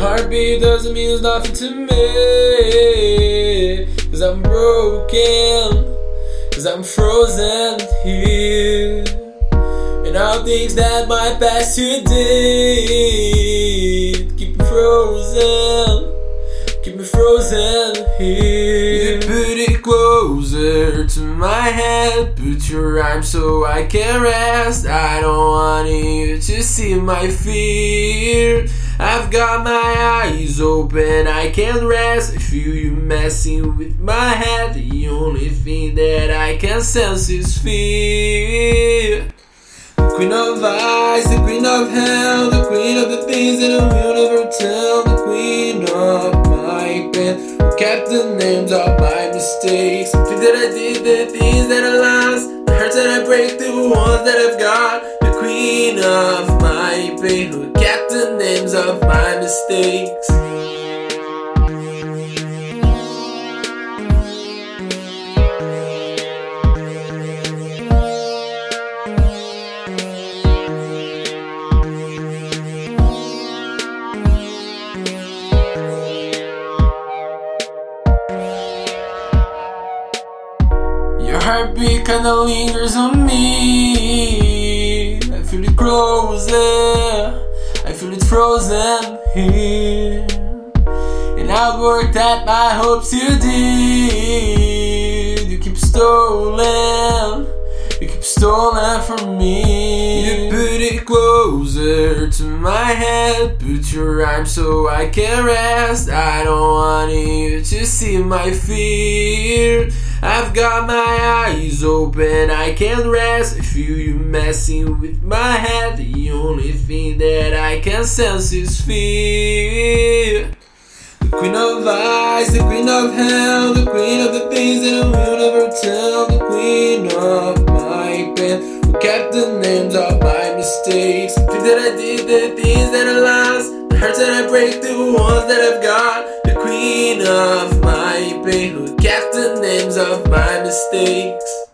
doesn't mean nothing to me. Cause I'm broken, cause I'm frozen here. And all things that my past you did keep me frozen, keep me frozen here. You put it closer to my head, put your arm so I can rest. I don't want you to see my fear. I've got my eyes open, I can't rest. I feel you messing with my head. The only thing that I can sense is fear. The queen of ice, the queen of hell, the queen of the things that I will never tell, the queen of my pain, who kept the names of my mistakes. The things that I did, the things that I lost, the hearts that I break, the ones that I've got. The queen of pain, who kept the names of my mistakes. Your heartbeat kinda lingers on me. I feel it closer. Frozen here. And I've worked at my hopes you did. You keep stolen. You keep stolen from me. You put it closer to my head. Put your arm so I can rest. I don't want you to see my fear. I've got my eyes open, I can't rest. I feel you messing with my head. The only thing that I can sense is fear. The queen of ice, the queen of hell, the queen of the things that I will never tell, the queen of my pain, who kept the names of my mistakes. The things that I did, the things that I lost, the hurts that I break, the ones that I've got. The queen of my pain, who kept the names of my mistakes.